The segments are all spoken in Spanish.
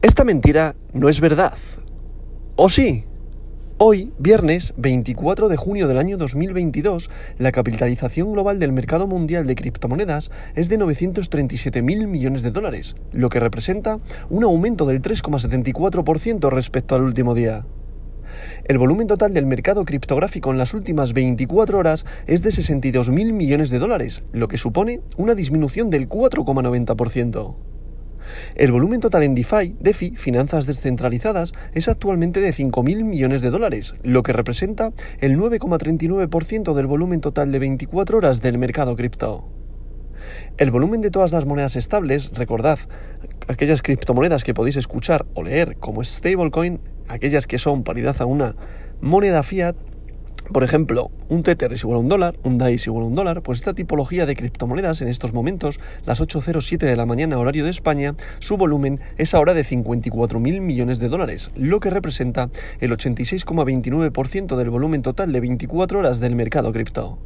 Esta mentira no es verdad. ¿O sí? Hoy, viernes 24 de junio del año 2022, la capitalización global del mercado mundial de criptomonedas es de 937 mil millones de dólares, lo que representa un aumento del 3,74% respecto al último día. El volumen total del mercado criptográfico en las últimas 24 horas es de 62 mil millones de dólares, lo que supone una disminución del 4,90%. El volumen total en DeFi, DeFi, finanzas descentralizadas, es actualmente de 5.000 millones de dólares, lo que representa el 9,39% del volumen total de 24 horas del mercado cripto. El volumen de todas las monedas estables, recordad, aquellas criptomonedas que podéis escuchar o leer como stablecoin, aquellas que son paridad a una moneda fiat, por ejemplo, un Tether es igual a un dólar, un DAI es igual a un dólar, pues esta tipología de criptomonedas en estos momentos, las 8.07 de la mañana horario de España, su volumen es ahora de 54.000 millones de dólares, lo que representa el 86,29% del volumen total de 24 horas del mercado cripto.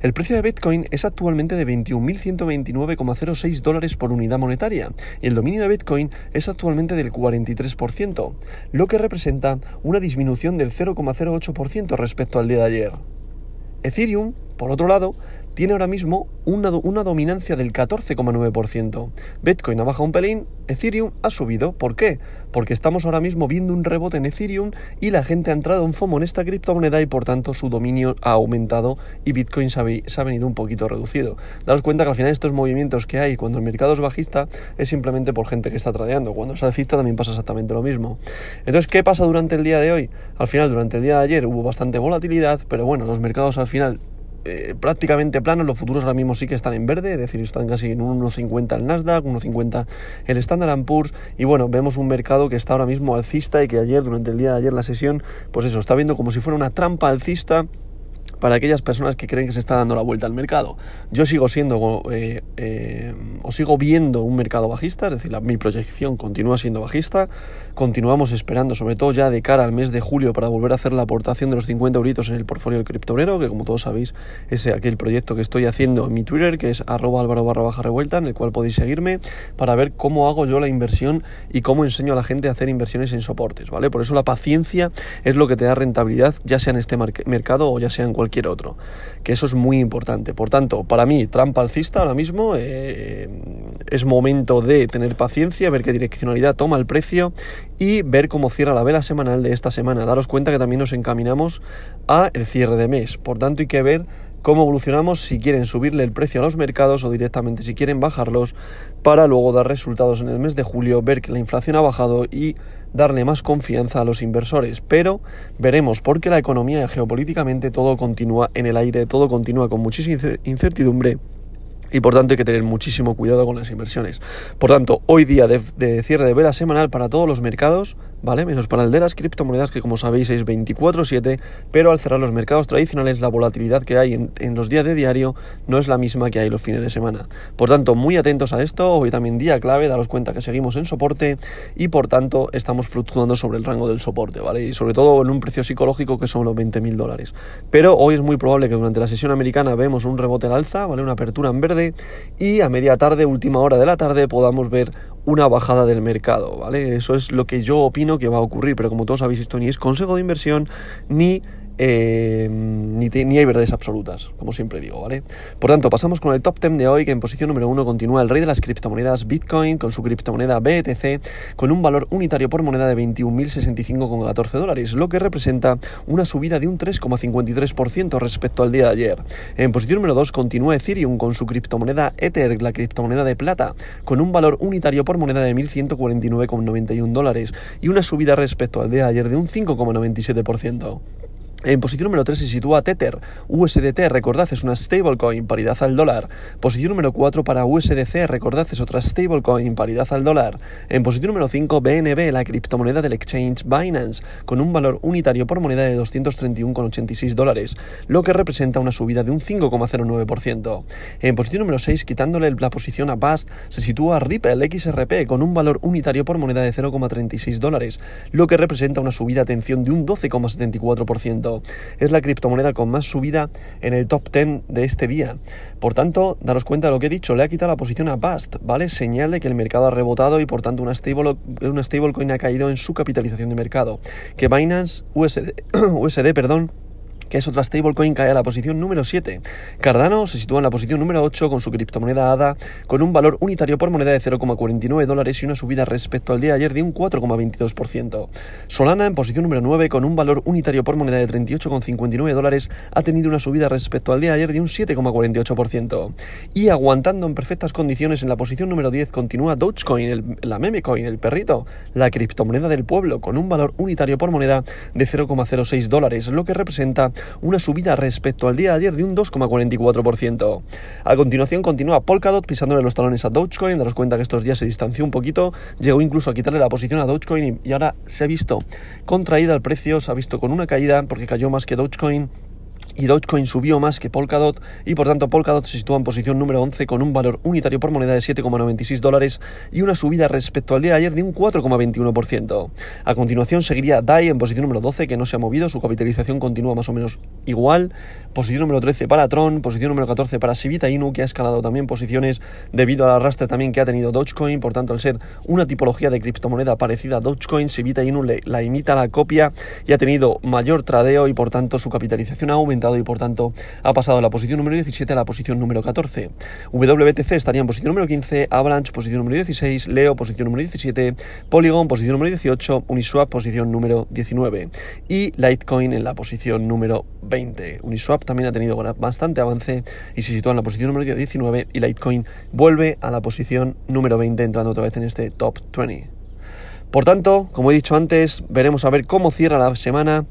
El precio de Bitcoin es actualmente de 21.129,06 dólares por unidad monetaria y el dominio de Bitcoin es actualmente del 43%, lo que representa una disminución del 0,08% respecto al día de ayer. Ethereum, por otro lado, tiene ahora mismo una, dominancia del 14,9%. Bitcoin ha bajado un pelín, Ethereum ha subido. ¿Por qué? Porque estamos ahora mismo viendo un rebote en Ethereum y la gente ha entrado en FOMO en esta criptomoneda y por tanto su dominio ha aumentado y Bitcoin se ha, venido un poquito reducido. Daros cuenta que al final estos movimientos que hay cuando el mercado es bajista es simplemente por gente que está tradeando. Cuando es alcista también pasa exactamente lo mismo. Entonces, ¿qué pasa durante el día de hoy? Al final, durante el día de ayer hubo bastante volatilidad, pero bueno, los mercados al final eh, prácticamente planos, los futuros ahora mismo sí que están en verde, es decir, están casi en 1,50 el Nasdaq, 1,50 el Standard Poor's y bueno, vemos un mercado que está ahora mismo alcista y que ayer, durante el día de ayer la sesión, pues eso, está viendo como si fuera una trampa alcista para aquellas personas que creen que se está dando la vuelta al mercado. Yo sigo siendo eh, eh, o sigo viendo un mercado bajista, es decir, mi proyección continúa siendo bajista. Continuamos esperando, sobre todo ya de cara al mes de julio, para volver a hacer la aportación de los 50 euritos en el portfolio del criptonero, que como todos sabéis es aquel proyecto que estoy haciendo en mi Twitter, que es arroba álvaro barra baja revuelta, en el cual podéis seguirme para ver cómo hago yo la inversión y cómo enseño a la gente a hacer inversiones en soportes, ¿vale? Por eso la paciencia es lo que te da rentabilidad, ya sea en este mercado o ya sea en cualquier otro, que eso es muy importante. Por tanto, para mí, trampa alcista ahora mismo eh, es momento de tener paciencia, ver qué direccionalidad toma el precio y ver cómo cierra la vela semanal de esta semana. Daros cuenta que también nos encaminamos a el cierre de mes, por tanto hay que ver cómo evolucionamos si quieren subirle el precio a los mercados o directamente si quieren bajarlos para luego dar resultados en el mes de julio, ver que la inflación ha bajado y darle más confianza a los inversores. Pero veremos porque la economía geopolíticamente todo continúa en el aire, todo continúa con muchísima incertidumbre y por tanto hay que tener muchísimo cuidado con las inversiones. Por tanto, hoy día de, de, cierre de vela semanal para todos los mercados, ¿vale? Menos para el de las criptomonedas, que como sabéis es 24-7, pero al cerrar los mercados tradicionales, la volatilidad que hay en, los días de diario no es la misma que hay los fines de semana. Por tanto, muy atentos a esto, hoy también día clave, daros cuenta que seguimos en soporte y por tanto estamos fluctuando sobre el rango del soporte, ¿vale? Y sobre todo en un precio psicológico que son los 20.000 dólares. Pero hoy es muy probable que durante la sesión americana vemos un rebote al alza, ¿vale? Una apertura en verde y a media tarde, última hora de la tarde, podamos ver una bajada del mercado, ¿vale? Eso es lo que yo opino que va a ocurrir, pero como todos sabéis, esto ni es consejo de inversión ni eh, ni, hay verdades absolutas, como siempre digo, ¿vale? Por tanto, pasamos con el top 10 de hoy, que en posición número 1 continúa el rey de las criptomonedas Bitcoin, con su criptomoneda BTC, con un valor unitario por moneda de 21.065,14 dólares, lo que representa una subida de un 3,53% respecto al día de ayer. En posición número 2 continúa Ethereum con su criptomoneda Ether, la criptomoneda de plata, con un valor unitario por moneda de 1.149,91 dólares y una subida respecto al día de ayer de un 5,97%. En posición número 3 se sitúa Tether, USDT, recordad, es una stablecoin, paridad al dólar. Posición número 4 para USDC, recordad, es otra stablecoin, paridad al dólar. En posición número 5, BNB, la criptomoneda del exchange Binance, con un valor unitario por moneda de 231,86 dólares, lo que representa una subida de un 5,09%. En posición número 6, quitándole la posición a BAST, se sitúa Ripple XRP, con un valor unitario por moneda de 0,36 dólares, lo que representa una subida, atención, de un 12,74%. 4%. Es la criptomoneda con más subida en el top 10 de este día. Por tanto, daros cuenta de lo que he dicho, le ha quitado la posición a Bast, ¿vale? Señal de que el mercado ha rebotado y por tanto una, stable, stablecoin ha caído en su capitalización de mercado. Que Binance USD, USD perdón, que es otra stablecoin, cae a la posición número 7. Cardano se sitúa en la posición número 8 con su criptomoneda ADA, con un valor unitario por moneda de 0,49 dólares y una subida respecto al día de ayer de un 4,22%. Solana en posición número 9 con un valor unitario por moneda de 38,59 dólares ha tenido una subida respecto al día de ayer de un 7,48%. Y aguantando en perfectas condiciones en la posición número 10 continúa Dogecoin, el, la memecoin, el perrito, la criptomoneda del pueblo, con un valor unitario por moneda de 0,06 dólares, lo que representa una subida respecto al día de ayer de un 2,44%. A continuación continúa Polkadot pisándole los talones a Dogecoin, daros cuenta que estos días se distanció un poquito, llegó incluso a quitarle la posición a Dogecoin y ahora se ha visto contraída el precio, se ha visto con una caída porque cayó más que Dogecoin y Dogecoin subió más que Polkadot y por tanto Polkadot se sitúa en posición número 11 con un valor unitario por moneda de 7,96 dólares y una subida respecto al día de ayer de un 4,21%. A continuación seguiría DAI en posición número 12 que no se ha movido, su capitalización continúa más o menos igual. Posición número 13 para Tron, posición número 14 para Sivita Inu que ha escalado también posiciones debido al arrastre también que ha tenido Dogecoin, por tanto al ser una tipología de criptomoneda parecida a Dogecoin, Sivita Inu la imita la copia y ha tenido mayor tradeo y por tanto su capitalización ha aumentado y por tanto ha pasado de la posición número 17 a la posición número 14. WTC estaría en posición número 15, Avalanche posición número 16, Leo posición número 17, Polygon posición número 18, Uniswap posición número 19 y Litecoin en la posición número 20. Uniswap también ha tenido bastante avance y se sitúa en la posición número 19 y Litecoin vuelve a la posición número 20 entrando otra vez en este top 20. Por tanto, como he dicho antes, veremos a ver cómo cierra la semana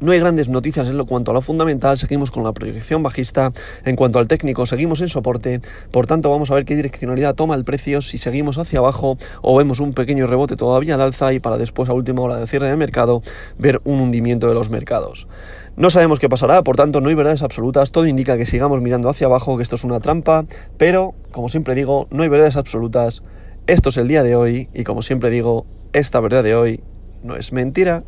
no hay grandes noticias en lo cuanto a lo fundamental, seguimos con la proyección bajista. En cuanto al técnico, seguimos en soporte. Por tanto, vamos a ver qué direccionalidad toma el precio, si seguimos hacia abajo o vemos un pequeño rebote todavía al alza y para después, a última hora de cierre de mercado, ver un hundimiento de los mercados. No sabemos qué pasará, por tanto no hay verdades absolutas, todo indica que sigamos mirando hacia abajo, que esto es una trampa, pero, como siempre digo, no hay verdades absolutas, esto es el día de hoy y como siempre digo, esta verdad de hoy no es mentira.